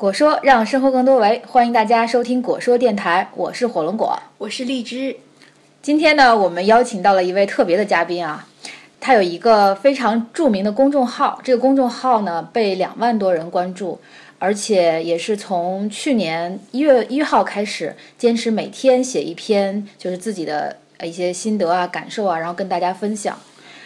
果说让生活更多维，欢迎大家收听果说电台，我是火龙果。我是荔枝。今天呢，我们邀请到了一位特别的嘉宾啊，他有一个非常著名的公众号，这个公众号呢被两万多人关注，而且也是从去年一月一号开始，坚持每天写一篇就是自己的呃一些心得啊、感受啊，然后跟大家分享。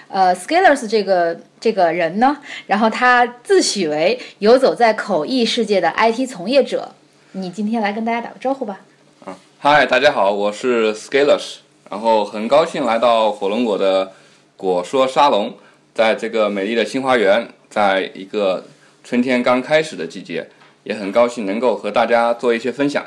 呃，Scalers 这个这个人呢，然后他自诩为游走在口译世界的 IT 从业者。你今天来跟大家打个招呼吧。嗯，嗨，大家好，我是 Scalers，然后很高兴来到火龙果的果说沙龙，在这个美丽的新花园，在一个春天刚开始的季节，也很高兴能够和大家做一些分享。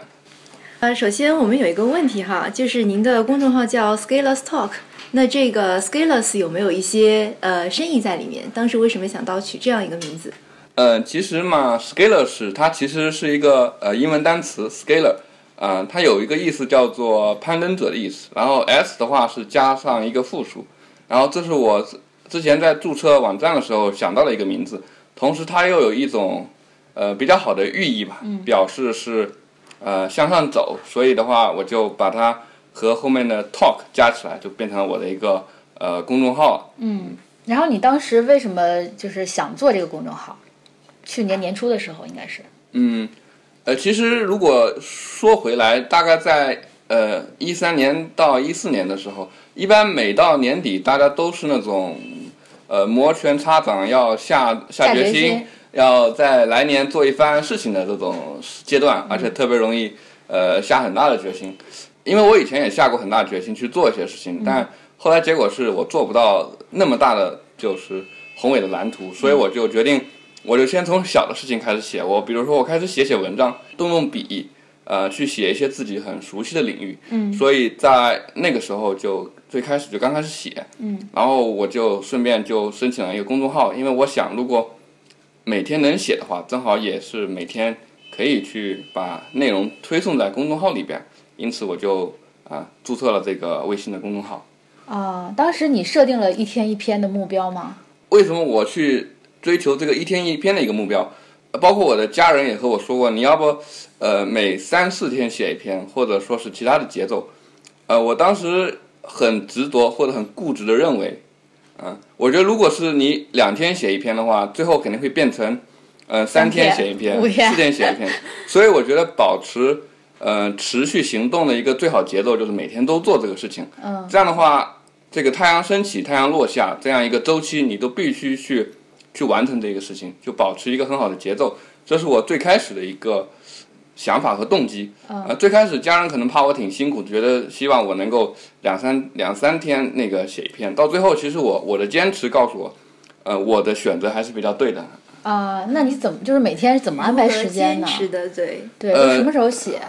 呃，首先我们有一个问题哈，就是您的公众号叫 Scalers Talk。那这个 Scalers 有没有一些呃深意在里面？当时为什么想到取这样一个名字？呃，其实嘛，Scalers 它其实是一个呃英文单词 Scaler，呃，它有一个意思叫做攀登者的意思。然后 S 的话是加上一个复数，然后这是我之前在注册网站的时候想到的一个名字，同时它又有一种呃比较好的寓意吧，表示是呃向上走，所以的话我就把它。和后面的 talk 加起来，就变成了我的一个呃公众号。嗯，然后你当时为什么就是想做这个公众号？去年年初的时候应该是。嗯，呃，其实如果说回来，大概在呃一三年到一四年的时候，一般每到年底，大家都是那种呃摩拳擦掌，要下下决心，要在来年做一番事情的这种阶段，而且特别容易呃下很大的决心。因为我以前也下过很大决心去做一些事情，但后来结果是我做不到那么大的就是宏伟的蓝图，所以我就决定，我就先从小的事情开始写。我比如说我开始写写文章，动动笔，呃，去写一些自己很熟悉的领域。嗯。所以在那个时候就最开始就刚开始写。嗯。然后我就顺便就申请了一个公众号，因为我想如果每天能写的话，正好也是每天可以去把内容推送在公众号里边。因此我就啊注册了这个微信的公众号。啊，当时你设定了一天一篇的目标吗？为什么我去追求这个一天一篇的一个目标？包括我的家人也和我说过，你要不呃每三四天写一篇，或者说是其他的节奏。呃，我当时很执着或者很固执的认为，嗯，我觉得如果是你两天写一篇的话，最后肯定会变成呃三天写一篇，四天写一篇。所以我觉得保持。呃，持续行动的一个最好节奏就是每天都做这个事情。嗯，这样的话，这个太阳升起、太阳落下这样一个周期，你都必须去去完成这个事情，就保持一个很好的节奏。这是我最开始的一个想法和动机。呃，最开始家人可能怕我挺辛苦，觉得希望我能够两三两三天那个写一篇。到最后，其实我我的坚持告诉我，呃，我的选择还是比较对的。啊，那你怎么就是每天怎么安排时间呢？坚持的对对，什么时候写？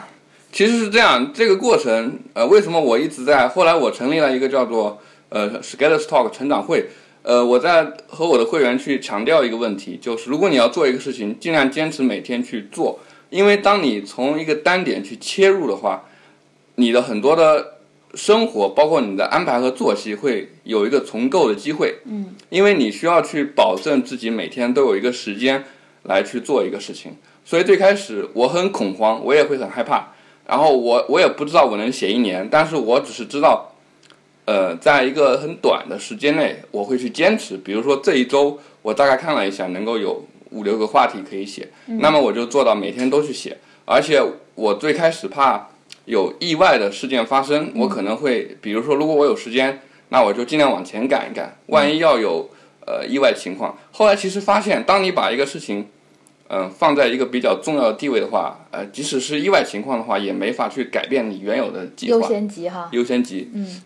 其实是这样，这个过程，呃，为什么我一直在？后来我成立了一个叫做呃 Scalers Talk 成长会，呃，我在和我的会员去强调一个问题，就是如果你要做一个事情，尽量坚持每天去做，因为当你从一个单点去切入的话，你的很多的生活，包括你的安排和作息，会有一个重构的机会。嗯，因为你需要去保证自己每天都有一个时间来去做一个事情，所以最开始我很恐慌，我也会很害怕。然后我我也不知道我能写一年，但是我只是知道，呃，在一个很短的时间内，我会去坚持。比如说这一周，我大概看了一下，能够有五六个话题可以写，那么我就做到每天都去写。而且我最开始怕有意外的事件发生，我可能会，比如说如果我有时间，那我就尽量往前赶一赶。万一要有呃意外情况，后来其实发现，当你把一个事情。嗯，放在一个比较重要的地位的话，呃，即使是意外情况的话，也没法去改变你原有的计划。优先级哈。优先级。嗯。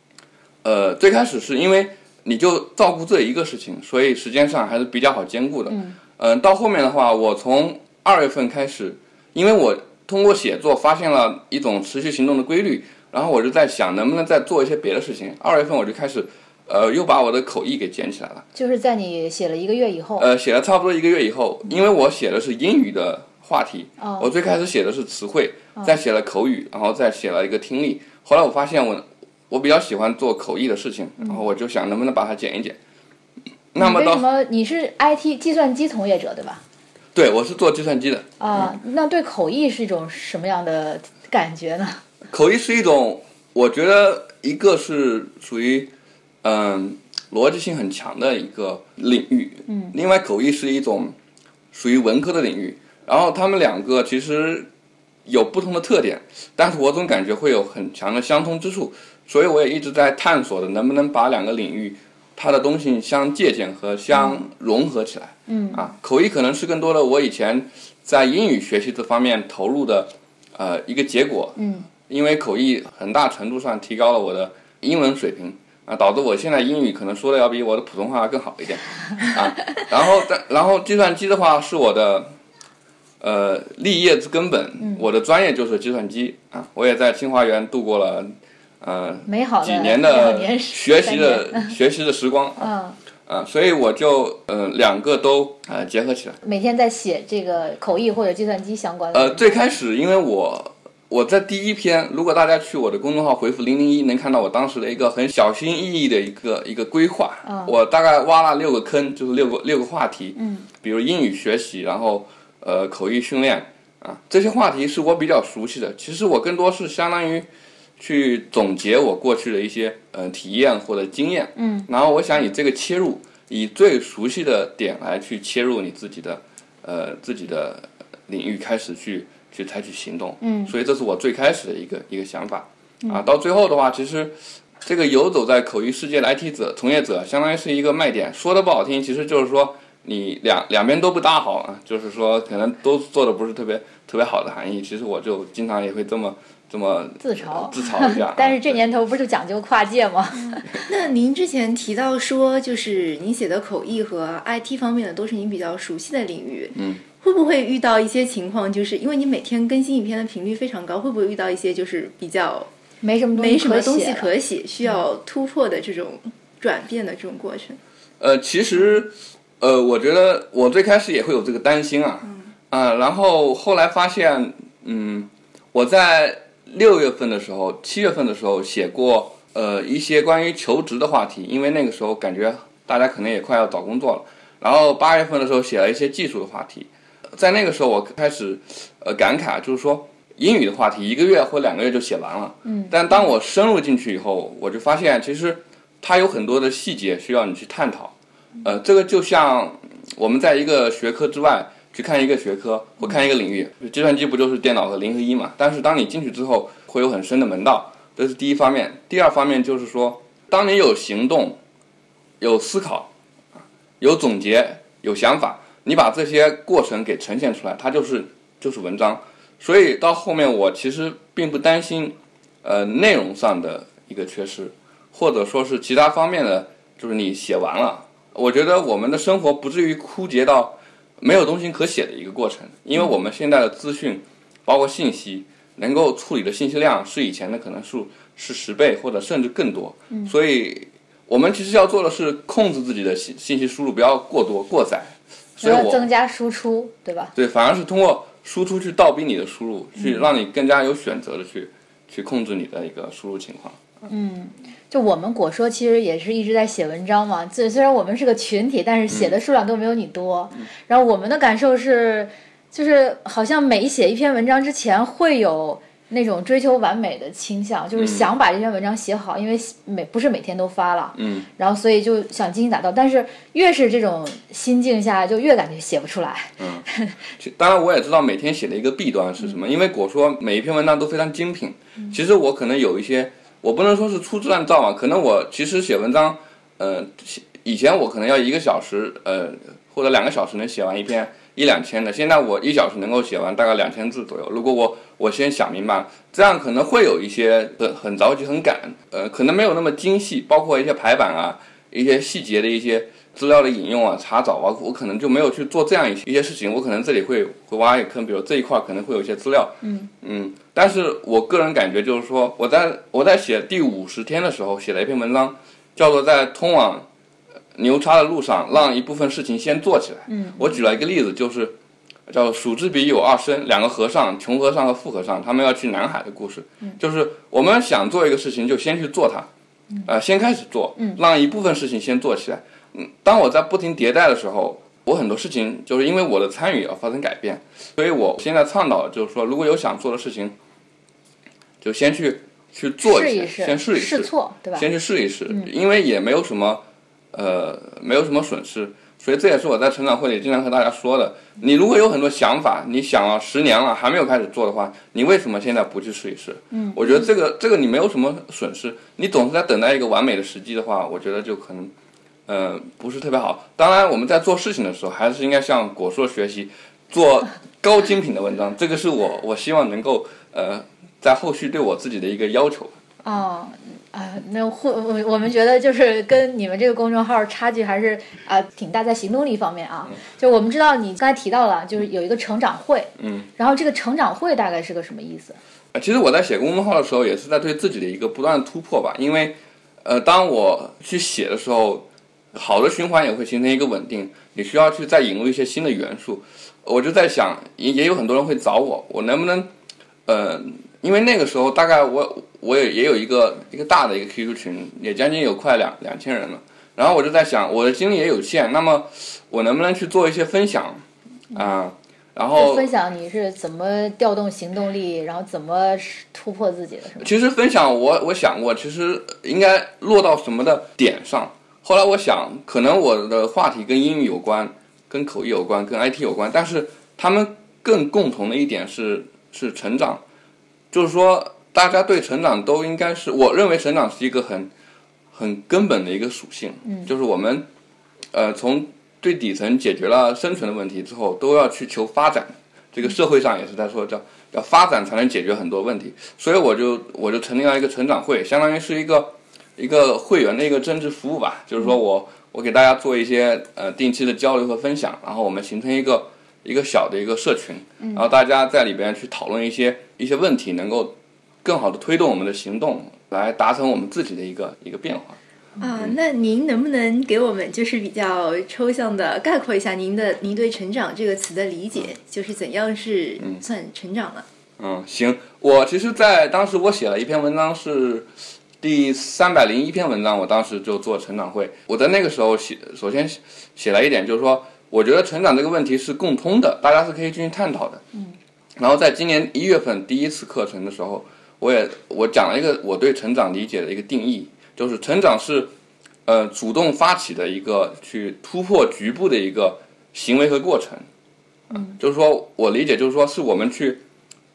呃，最开始是因为你就照顾这一个事情，所以时间上还是比较好兼顾的。嗯。嗯，到后面的话，我从二月份开始，因为我通过写作发现了一种持续行动的规律，然后我就在想能不能再做一些别的事情。二月份我就开始。呃，又把我的口译给捡起来了。就是在你写了一个月以后。呃，写了差不多一个月以后，因为我写的是英语的话题，我最开始写的是词汇，再写了口语，然后再写了一个听力。后来我发现我我比较喜欢做口译的事情，然后我就想能不能把它剪一剪。那么，为什么你是 IT 计算机从业者对吧？对，我是做计算机的。啊，那对口译是一种什么样的感觉呢？口译是一种，我觉得一个是属于嗯逻辑性很强的一个领域，嗯，另外口译是一种属于文科的领域，然后他们两个其实有不同的特点，但是我总感觉会有很强的相通之处，所以我也一直在探索的能不能把两个领域它的东西相借鉴和相融合起来，嗯。啊，口译可能是更多的我以前在英语学习这方面投入的呃一个结果，嗯。因为口译很大程度上提高了我的英文水平啊，导致我现在英语可能说的要比我的普通话更好一点啊。然后，但然后计算机的话是我的呃立业之根本，我的专业就是计算机啊。我也在清华园度过了呃美好的几年的学习的学习的时光啊啊，所以我就呃两个都呃结合起来，每天在写这个口译或者计算机相关的。呃，最开始因为我。我在第一篇，如果大家去我的公众号回复零零一，能看到我当时的一个很小心翼翼的一个一个规划。我大概挖了六个坑，就是六个六个话题。嗯。比如英语学习，然后呃口译训练啊，这些话题是我比较熟悉的。其实我更多是相当于去总结我过去的一些呃体验或者经验。嗯。然后我想以这个切入，以最熟悉的点来去切入你自己的呃自己的领域，开始去。去采取行动，嗯，所以这是我最开始的一个一个想法，啊，到最后的话，其实这个游走在口译世界的 IT 者从业者，相当于是一个卖点。说的不好听，其实就是说你两两边都不大好啊，就是说可能都做的不是特别特别好的含义。其实我就经常也会这么这么自嘲自嘲一下。但是这年头不是讲究跨界吗？那您之前提到说，就是您写的口译和 IT 方面的都是您比较熟悉的领域，嗯。会不会遇到一些情况，就是因为你每天更新影片的频率非常高，会不会遇到一些就是比较没什么没什么东西可写，需要突破的这种转变的这种过程？呃，其实，呃，我觉得我最开始也会有这个担心啊，啊，然后后来发现，嗯，我在六月份的时候、七月份的时候写过呃一些关于求职的话题，因为那个时候感觉大家可能也快要找工作了，然后八月份的时候写了一些技术的话题。在那个时候，我开始，呃，感慨，就是说英语的话题一个月或两个月就写完了。嗯。但当我深入进去以后，我就发现其实它有很多的细节需要你去探讨。呃，这个就像我们在一个学科之外去看一个学科或看一个领域，计算机不就是电脑和零和一嘛？但是当你进去之后，会有很深的门道。这是第一方面。第二方面就是说，当你有行动、有思考、有总结、有想法。你把这些过程给呈现出来，它就是就是文章。所以到后面我其实并不担心，呃，内容上的一个缺失，或者说是其他方面的，就是你写完了，我觉得我们的生活不至于枯竭到没有东西可写的一个过程。因为我们现在的资讯，包括信息，能够处理的信息量是以前的可能数是十倍或者甚至更多。所以我们其实要做的是控制自己的信信息输入，不要过多过载。要增加输出，对吧？对，反而是通过输出去倒逼你的输入，去让你更加有选择的去去控制你的一个输入情况。嗯，就我们果说其实也是一直在写文章嘛，虽虽然我们是个群体，但是写的数量都没有你多。然后我们的感受是，就是好像每写一篇文章之前会有。那种追求完美的倾向，就是想把这篇文章写好，因为每不是每天都发了，嗯，然后所以就想精心打造。但是越是这种心境下，就越感觉写不出来。嗯，当然我也知道每天写的一个弊端是什么，因为果说每一篇文章都非常精品。其实我可能有一些，我不能说是粗制滥造嘛，可能我其实写文章，呃，以前我可能要一个小时，呃，或者两个小时能写完一篇。一两千的，现在我一小时能够写完大概两千字左右。如果我我先想明白，这样可能会有一些很很着急、很赶，呃，可能没有那么精细，包括一些排版啊、一些细节的一些资料的引用啊、查找啊，我可能就没有去做这样一些一些事情。我可能这里会会挖一个坑，比如这一块可能会有一些资料，嗯嗯。但是我个人感觉就是说，我在我在写第五十天的时候写了一篇文章，叫做在通往。牛叉的路上，让一部分事情先做起来。嗯，我举了一个例子，就是叫“蜀之彼有二生”，两个和尚，穷和尚和富和尚，他们要去南海的故事。嗯，就是我们想做一个事情，就先去做它，呃，先开始做，让一部分事情先做起来。嗯，当我在不停迭代的时候，我很多事情就是因为我的参与而发生改变，所以我现在倡导就是说，如果有想做的事情，就先去去做一试，先试一试，错，对吧？先去试一试，因为也没有什么，呃，没有什么损失，所以这也是我在成长会里经常和大家说的。你如果有很多想法，你想了十年了还没有开始做的话，你为什么现在不去试一试？嗯，我觉得这个这个你没有什么损失，你总是在等待一个完美的时机的话，我觉得就可能，呃，不是特别好。当然，我们在做事情的时候，还是应该向果硕学习，做高精品的文章，这个是我我希望能够呃。在后续对我自己的一个要求。哦，啊，那会我我们觉得就是跟你们这个公众号差距还是啊挺大，在行动力方面啊。就我们知道你刚才提到了，就是有一个成长会。嗯。然后这个成长会大概是个什么意思？其实我在写公众号的时候，也是在对自己的一个不断突破吧。因为，呃，当我去写的时候，好的循环也会形成一个稳定。你需要去再引入一些新的元素。我就在想，也也有很多人会找我，我能不能，呃。因为那个时候，大概我我也也有一个一个大的一个 QQ 群，也将近有快两两千人了。然后我就在想，我的精力也有限，那么我能不能去做一些分享啊？然后分享你是怎么调动行动力，然后怎么突破自己的？是吗？其实分享我我想过，其实应该落到什么的点上。后来我想，可能我的话题跟英语有关，跟口译有关，跟 IT 有关，但是他们更共同的一点是是成长。就是说，大家对成长都应该是，我认为成长是一个很很根本的一个属性。嗯，就是我们，呃，从最底层解决了生存的问题之后，都要去求发展。这个社会上也是在说，叫要发展才能解决很多问题。所以我就我就成立了一个成长会，相当于是一个一个会员的一个增值服务吧。就是说我我给大家做一些呃定期的交流和分享，然后我们形成一个。一个小的一个社群，然后大家在里边去讨论一些一些问题，能够更好的推动我们的行动，来达成我们自己的一个一个变化。啊，那您能不能给我们就是比较抽象的概括一下您的您对“成长”这个词的理解，就是怎样是算成长了？嗯，行，我其实，在当时我写了一篇文章，是第三百零一篇文章，我当时就做成长会。我在那个时候写，首先写了一点，就是说。我觉得成长这个问题是共通的，大家是可以进行探讨的。嗯，然后在今年一月份第一次课程的时候，我也我讲了一个我对成长理解的一个定义，就是成长是，呃，主动发起的一个去突破局部的一个行为和过程。嗯，就是说我理解就是说是我们去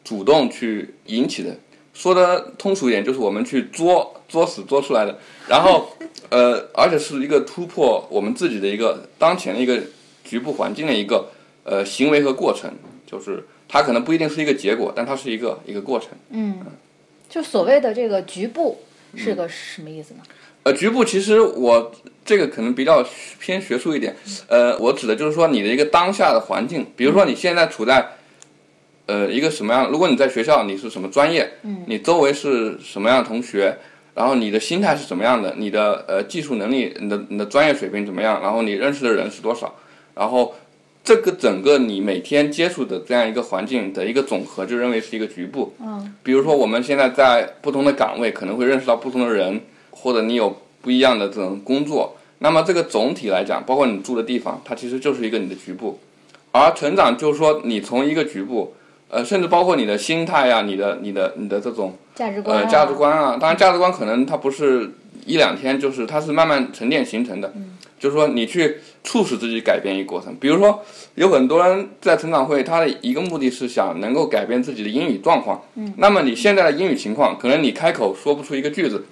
主动去引起的，说的通俗一点就是我们去作作死作出来的，然后呃，而且是一个突破我们自己的一个当前的一个。局部环境的一个呃行为和过程，就是它可能不一定是一个结果，但它是一个一个过程。嗯，就所谓的这个局部是个什么意思呢？呃，局部其实我这个可能比较偏学术一点。呃，我指的就是说你的一个当下的环境，比如说你现在处在呃一个什么样？如果你在学校，你是什么专业？嗯，你周围是什么样的同学？然后你的心态是怎么样的？你的呃技术能力，你的你的专业水平怎么样？然后你认识的人是多少？然后，这个整个你每天接触的这样一个环境的一个总和，就认为是一个局部。嗯。比如说，我们现在在不同的岗位，可能会认识到不同的人，或者你有不一样的这种工作。那么，这个总体来讲，包括你住的地方，它其实就是一个你的局部。而成长就是说，你从一个局部，呃，甚至包括你的心态呀，你的、你的、你的这种价值观呃价值观啊。当然，价值观可能它不是一两天，就是它是慢慢沉淀形成的。嗯。就是说，你去促使自己改变一个过程。比如说，有很多人在成长会，他的一个目的是想能够改变自己的英语状况。嗯。那么你现在的英语情况，可能你开口说不出一个句子，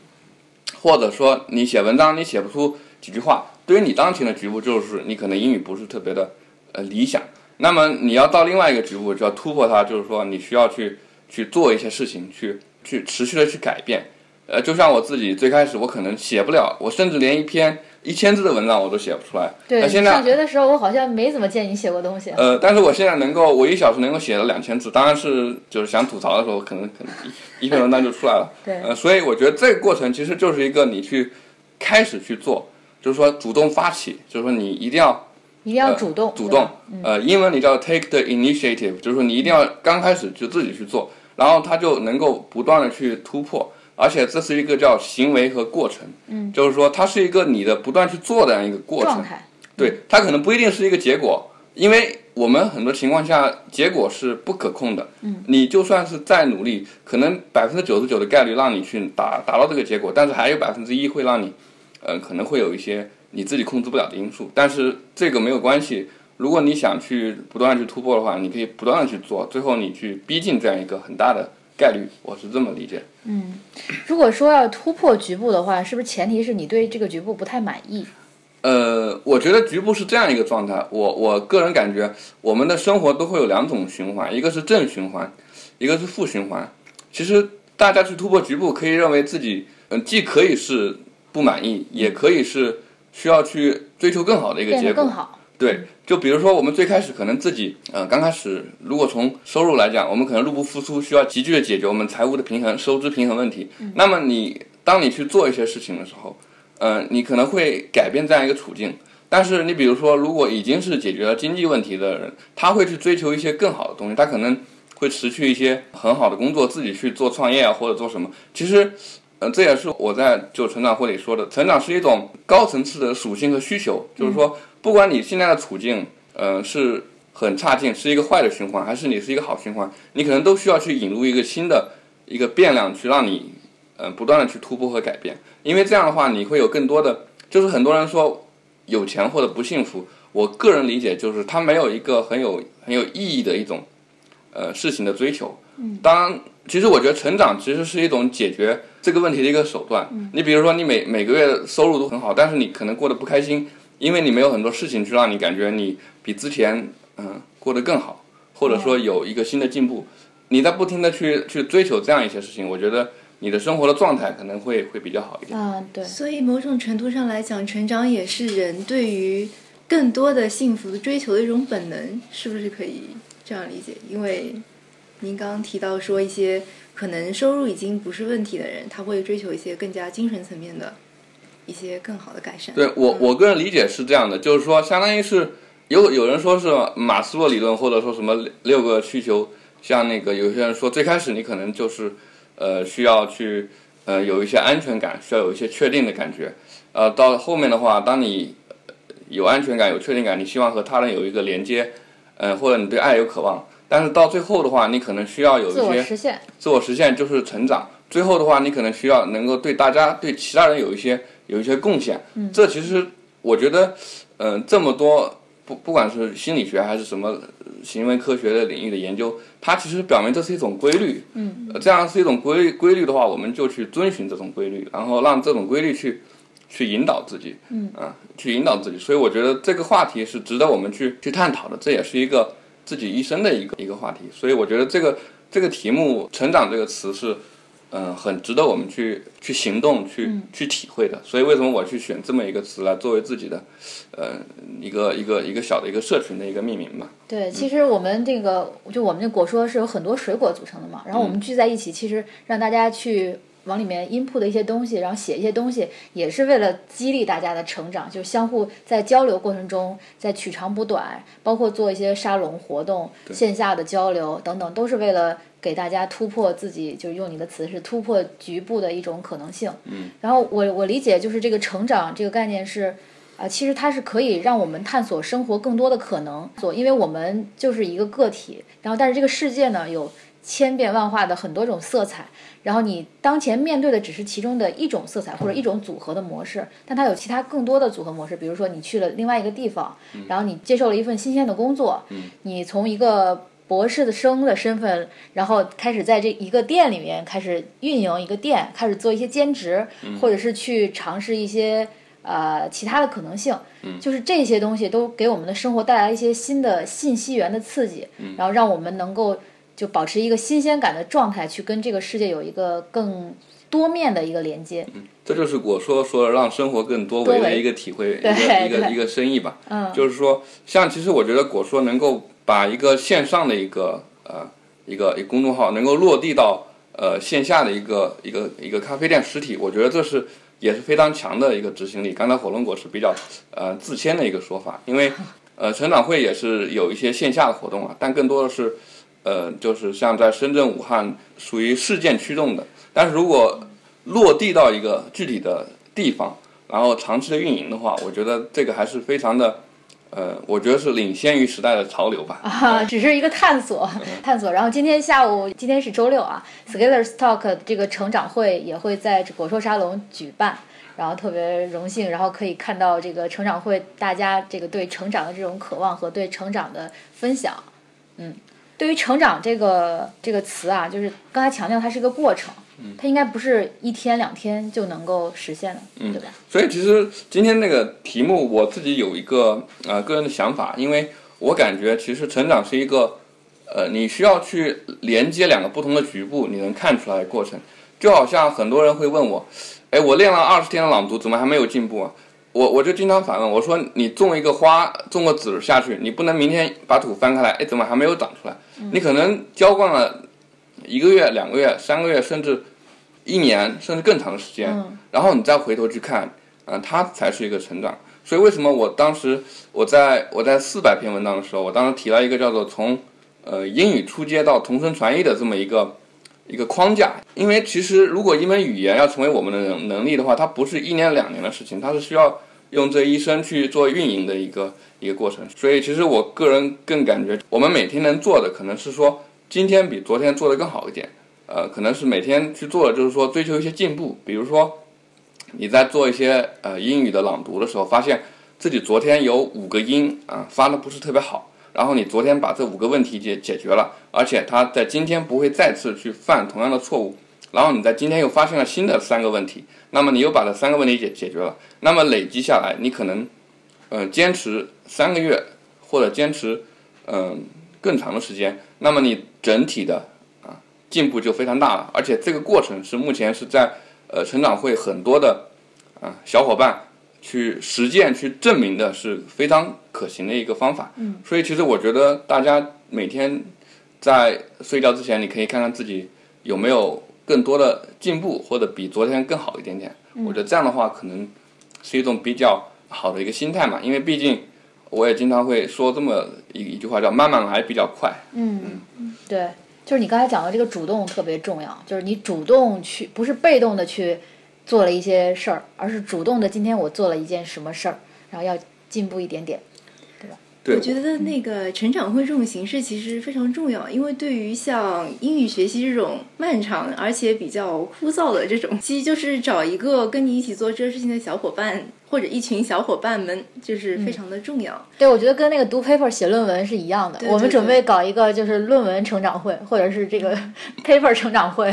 或者说你写文章你写不出几句话。对于你当前的局部，就是你可能英语不是特别的呃理想。那么你要到另外一个局部，就要突破它，就是说你需要去去做一些事情，去去持续的去改变。呃，就像我自己最开始，我可能写不了，我甚至连一篇。一千字的文章我都写不出来。对，现在上学的时候我好像没怎么见你写过东西。呃，但是我现在能够，我一小时能够写了两千字，当然是就是想吐槽的时候，可能可能一篇文章就出来了。对。呃，所以我觉得这个过程其实就是一个你去开始去做，就是说主动发起，就是说你一定要一定要主动主动。呃，英文你叫 take the initiative，就是说你一定要刚开始就自己去做，然后它就能够不断的去突破。而且这是一个叫行为和过程，嗯，就是说它是一个你的不断去做的这样一个过程，对，它可能不一定是一个结果，因为我们很多情况下结果是不可控的。嗯，你就算是再努力，可能百分之九十九的概率让你去达达到这个结果，但是还有百分之一会让你，呃，可能会有一些你自己控制不了的因素。但是这个没有关系，如果你想去不断的去突破的话，你可以不断的去做，最后你去逼近这样一个很大的概率，我是这么理解。嗯，如果说要突破局部的话，是不是前提是你对这个局部不太满意？呃，我觉得局部是这样一个状态。我我个人感觉，我们的生活都会有两种循环，一个是正循环，一个是负循环。其实大家去突破局部，可以认为自己，嗯，既可以是不满意，也可以是需要去追求更好的一个结果。更好。对，就比如说我们最开始可能自己，嗯，刚开始如果从收入来讲，我们可能入不敷出，需要急剧的解决我们财务的平衡、收支平衡问题。那么你当你去做一些事情的时候，嗯，你可能会改变这样一个处境。但是你比如说，如果已经是解决了经济问题的人，他会去追求一些更好的东西，他可能会辞去一些很好的工作，自己去做创业啊，或者做什么。其实，呃，这也是我在就成长会里说的，成长是一种高层次的属性和需求，就是说。不管你现在的处境，呃，是很差劲，是一个坏的循环，还是你是一个好循环，你可能都需要去引入一个新的一个变量，去让你，呃，不断的去突破和改变。因为这样的话，你会有更多的，就是很多人说有钱或者不幸福，我个人理解就是他没有一个很有很有意义的一种，呃，事情的追求。嗯。当然，其实我觉得成长其实是一种解决这个问题的一个手段。嗯。你比如说，你每每个月收入都很好，但是你可能过得不开心。因为你没有很多事情去让你感觉你比之前嗯过得更好，或者说有一个新的进步，你在不停的去去追求这样一些事情，我觉得你的生活的状态可能会会比较好一点。啊，对。所以某种程度上来讲，成长也是人对于更多的幸福追求的一种本能，是不是可以这样理解？因为您刚刚提到说一些可能收入已经不是问题的人，他会追求一些更加精神层面的。一些更好的改善。对我，我个人理解是这样的，就是说，相当于是有有人说是马斯洛理论，或者说什么六个需求，像那个有些人说，最开始你可能就是呃需要去呃有一些安全感，需要有一些确定的感觉，呃到后面的话，当你有安全感、有确定感，你希望和他人有一个连接，嗯，或者你对爱有渴望，但是到最后的话，你可能需要有一些自我实现，自我实现就是成长。最后的话，你可能需要能够对大家、对其他人有一些。有一些贡献，这其实我觉得，嗯，这么多不不管是心理学还是什么行为科学的领域的研究，它其实表明这是一种规律。嗯，这样是一种规律，规律的话，我们就去遵循这种规律，然后让这种规律去去引导自己。嗯，啊，去引导自己。所以我觉得这个话题是值得我们去去探讨的，这也是一个自己一生的一个一个话题。所以我觉得这个这个题目“成长”这个词是。嗯，很值得我们去去行动、去去体会的。所以，为什么我去选这么一个词来作为自己的，呃，一个一个一个小的一个社群的一个命名吧？对，其实我们这个就我们这果说是有很多水果组成的嘛，然后我们聚在一起，其实让大家去。往里面 input 的一些东西，然后写一些东西，也是为了激励大家的成长，就相互在交流过程中，在取长补短，包括做一些沙龙活动、线下的交流等等，都是为了给大家突破自己，就是用你的词是突破局部的一种可能性。嗯。然后我我理解就是这个成长这个概念是，啊，其实它是可以让我们探索生活更多的可能，所因为我们就是一个个体，然后但是这个世界呢有千变万化的很多种色彩。然后你当前面对的只是其中的一种色彩或者一种组合的模式，但它有其他更多的组合模式。比如说你去了另外一个地方，然后你接受了一份新鲜的工作，你从一个博士的生的身份，然后开始在这一个店里面开始运营一个店，开始做一些兼职，或者是去尝试一些呃其他的可能性。就是这些东西都给我们的生活带来一些新的信息源的刺激，然后让我们能够。就保持一个新鲜感的状态，去跟这个世界有一个更多面的一个连接。嗯，这就是我说说让生活更多维的一个体会，一个一个一个生意吧。嗯，就是说，像其实我觉得果说能够把一个线上的一个呃一个一公众号能够落地到呃线下的一个一个一个咖啡店实体，我觉得这是也是非常强的一个执行力。刚才火龙果是比较呃自谦的一个说法，因为呃成长会也是有一些线下的活动啊，但更多的是。呃，就是像在深圳、武汉，属于事件驱动的。但是如果落地到一个具体的地方，然后长期的运营的话，我觉得这个还是非常的呃，我觉得是领先于时代的潮流吧。啊，只是一个探索，探索。然后今天下午，今天是周六啊，Scalers Talk 这个成长会也会在果兽沙龙举办，然后特别荣幸，然后可以看到这个成长会大家这个对成长的这种渴望和对成长的分享。嗯，对于成长这个这个词啊，就是刚才强调它是一个过程，它应该不是一天两天就能够实现的，对吧？所以其实今天那个题目，我自己有一个呃个人的想法，因为我感觉其实成长是一个呃你需要去连接两个不同的局部，你能看出来的过程。就好像很多人会问我，哎，我练了二十天的朗读，怎么还没有进步啊？我我就经常反问我说，你种一个花，种个籽下去，你不能明天把土翻开来，哎，怎么还没有长出来？你可能浇灌了一个月、两个月、三个月，甚至一年，甚至更长的时间，然后你再回头去看，啊、它才是一个成长。所以为什么我当时我在我在四百篇文章的时候，我当时提了一个叫做从呃英语初阶到同声传译的这么一个一个框架，因为其实如果一门语言要成为我们的能能力的话，它不是一年两年的事情，它是需要用这一生去做运营的一个一个过程。所以其实我个人更感觉，我们每天能做的可能是说，今天比昨天做的更好一点，呃，可能是每天去做的就是说追求一些进步，比如说你在做一些呃英语的朗读的时候，发现自己昨天有五个音啊、发的不是特别好。然后你昨天把这五个问题解解决了，而且他在今天不会再次去犯同样的错误。然后你在今天又发现了新的三个问题，那么你又把这三个问题解解决了，那么累积下来，你可能，呃，坚持三个月或者坚持嗯、更长的时间，那么你整体的啊进步就非常大了。而且这个过程是目前是在呃成长会很多的啊小伙伴去实践去证明的是非常可行的一个方法。嗯，所以其实我觉得大家每天在睡觉之前，你可以看看自己有没有更多的进步，或者比昨天更好一点点。我觉得这样的话，可能是一种比较好的一个心态嘛。因为毕竟我也经常会说这么一一句话，叫“慢慢来比较快”。嗯，对，就是你刚才讲的这个主动特别重要，就是你主动去，不是被动的去做了一些事儿，而是主动的今天我做了一件什么事儿，然后要进步一点点。对吧我觉得那个成长会这种形式其实非常重要，因为对于像英语学习这种漫长而且比较枯燥的这种，其实就是找一个跟你一起做这个事情的小伙伴，或者一群小伙伴们，就是非常的重要。对，我觉得跟那个读 paper 写论文是一样的。对对我们准备搞一个就是论文成长会，或者是这个 paper 成长会。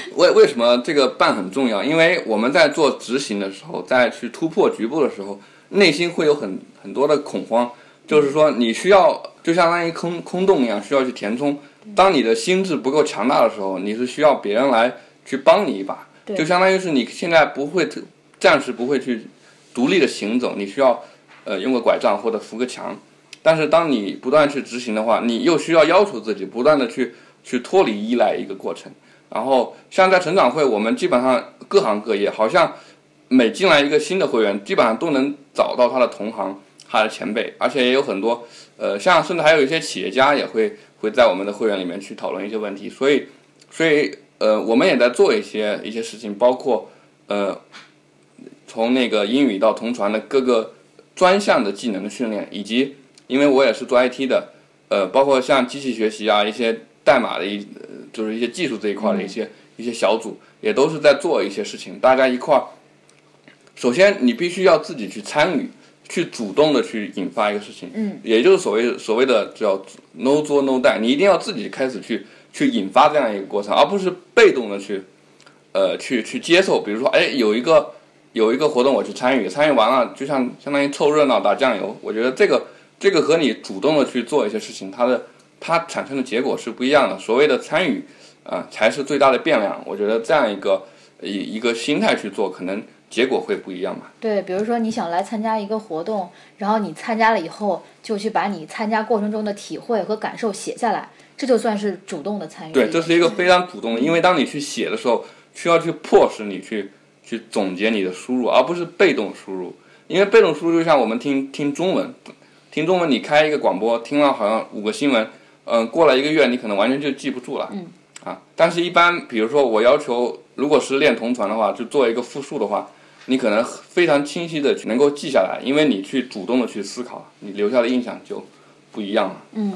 为为什么这个办很重要？因为我们在做执行的时候，在去突破局部的时候，内心会有很很多的恐慌，就是说你需要就相当于空空洞一样，需要去填充。当你的心智不够强大的时候，你是需要别人来去帮你一把，就相当于是你现在不会特暂时不会去独立的行走，你需要呃用个拐杖或者扶个墙。但是当你不断去执行的话，你又需要要求自己不断的去去脱离依赖一个过程。然后像在成长会，我们基本上各行各业，好像每进来一个新的会员，基本上都能找到他的同行、他的前辈，而且也有很多呃，像甚至还有一些企业家也会会在我们的会员里面去讨论一些问题。所以，所以呃，我们也在做一些一些事情，包括呃，从那个英语到同传的各个专项的技能的训练，以及因为我也是做 IT 的，呃，包括像机器学习啊，一些代码的一、呃就是一些技术这一块的一些、一些小组，也都是在做一些事情，大家一块儿。首先，你必须要自己去参与，去主动的去引发一个事情，嗯，也就是所谓所谓的叫 no 做 no die，你一定要自己开始去去引发这样一个过程，而不是被动的去呃去去接受。比如说，哎，有一个有一个活动我去参与，参与完了就像相当于凑热闹打酱油，我觉得这个这个和你主动的去做一些事情，它的它产生的结果是不一样的。所谓的参与啊、才是最大的变量。我觉得这样一个一一个心态去做，可能结果会不一样吧。对，比如说你想来参加一个活动，然后你参加了以后，就去把你参加过程中的体会和感受写下来，这就算是主动的参与。对，这是一个非常主动的，因为当你去写的时候，需要去迫使你去去总结你的输入，而不是被动输入。因为被动输入就像我们听听中文，听中文你开一个广播，听了好像五个新闻，嗯、过了一个月你可能完全就记不住了。嗯。啊，但是一般比如说我要求，如果是练同传的话，就做一个复述的话，你可能非常清晰的能够记下来，因为你去主动的去思考，你留下的印象就不一样了。嗯，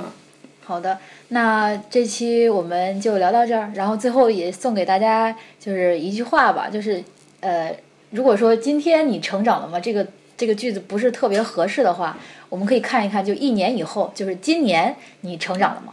好的，那这期我们就聊到这儿，然后最后也送给大家就是一句话吧，就是呃，如果说今天你成长了吗？这个这个句子不是特别合适的话，我们可以看一看，就一年以后，就是今年你成长了吗？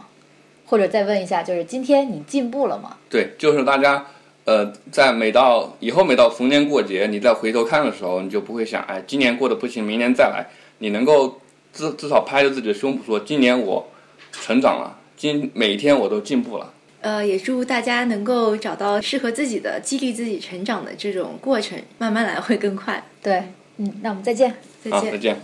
或者再问一下，就是今天你进步了吗？对，就是大家。呃，在每到以后每到逢年过节，你再回头看的时候，你就不会想，哎，今年过得不行，明年再来。你能够至至少拍着自己的胸脯说，今年我成长了，今每一天我都进步了。呃，也祝大家能够找到适合自己的、激励自己成长的这种过程，慢慢来会更快。对，嗯，那我们再见，再见，再见。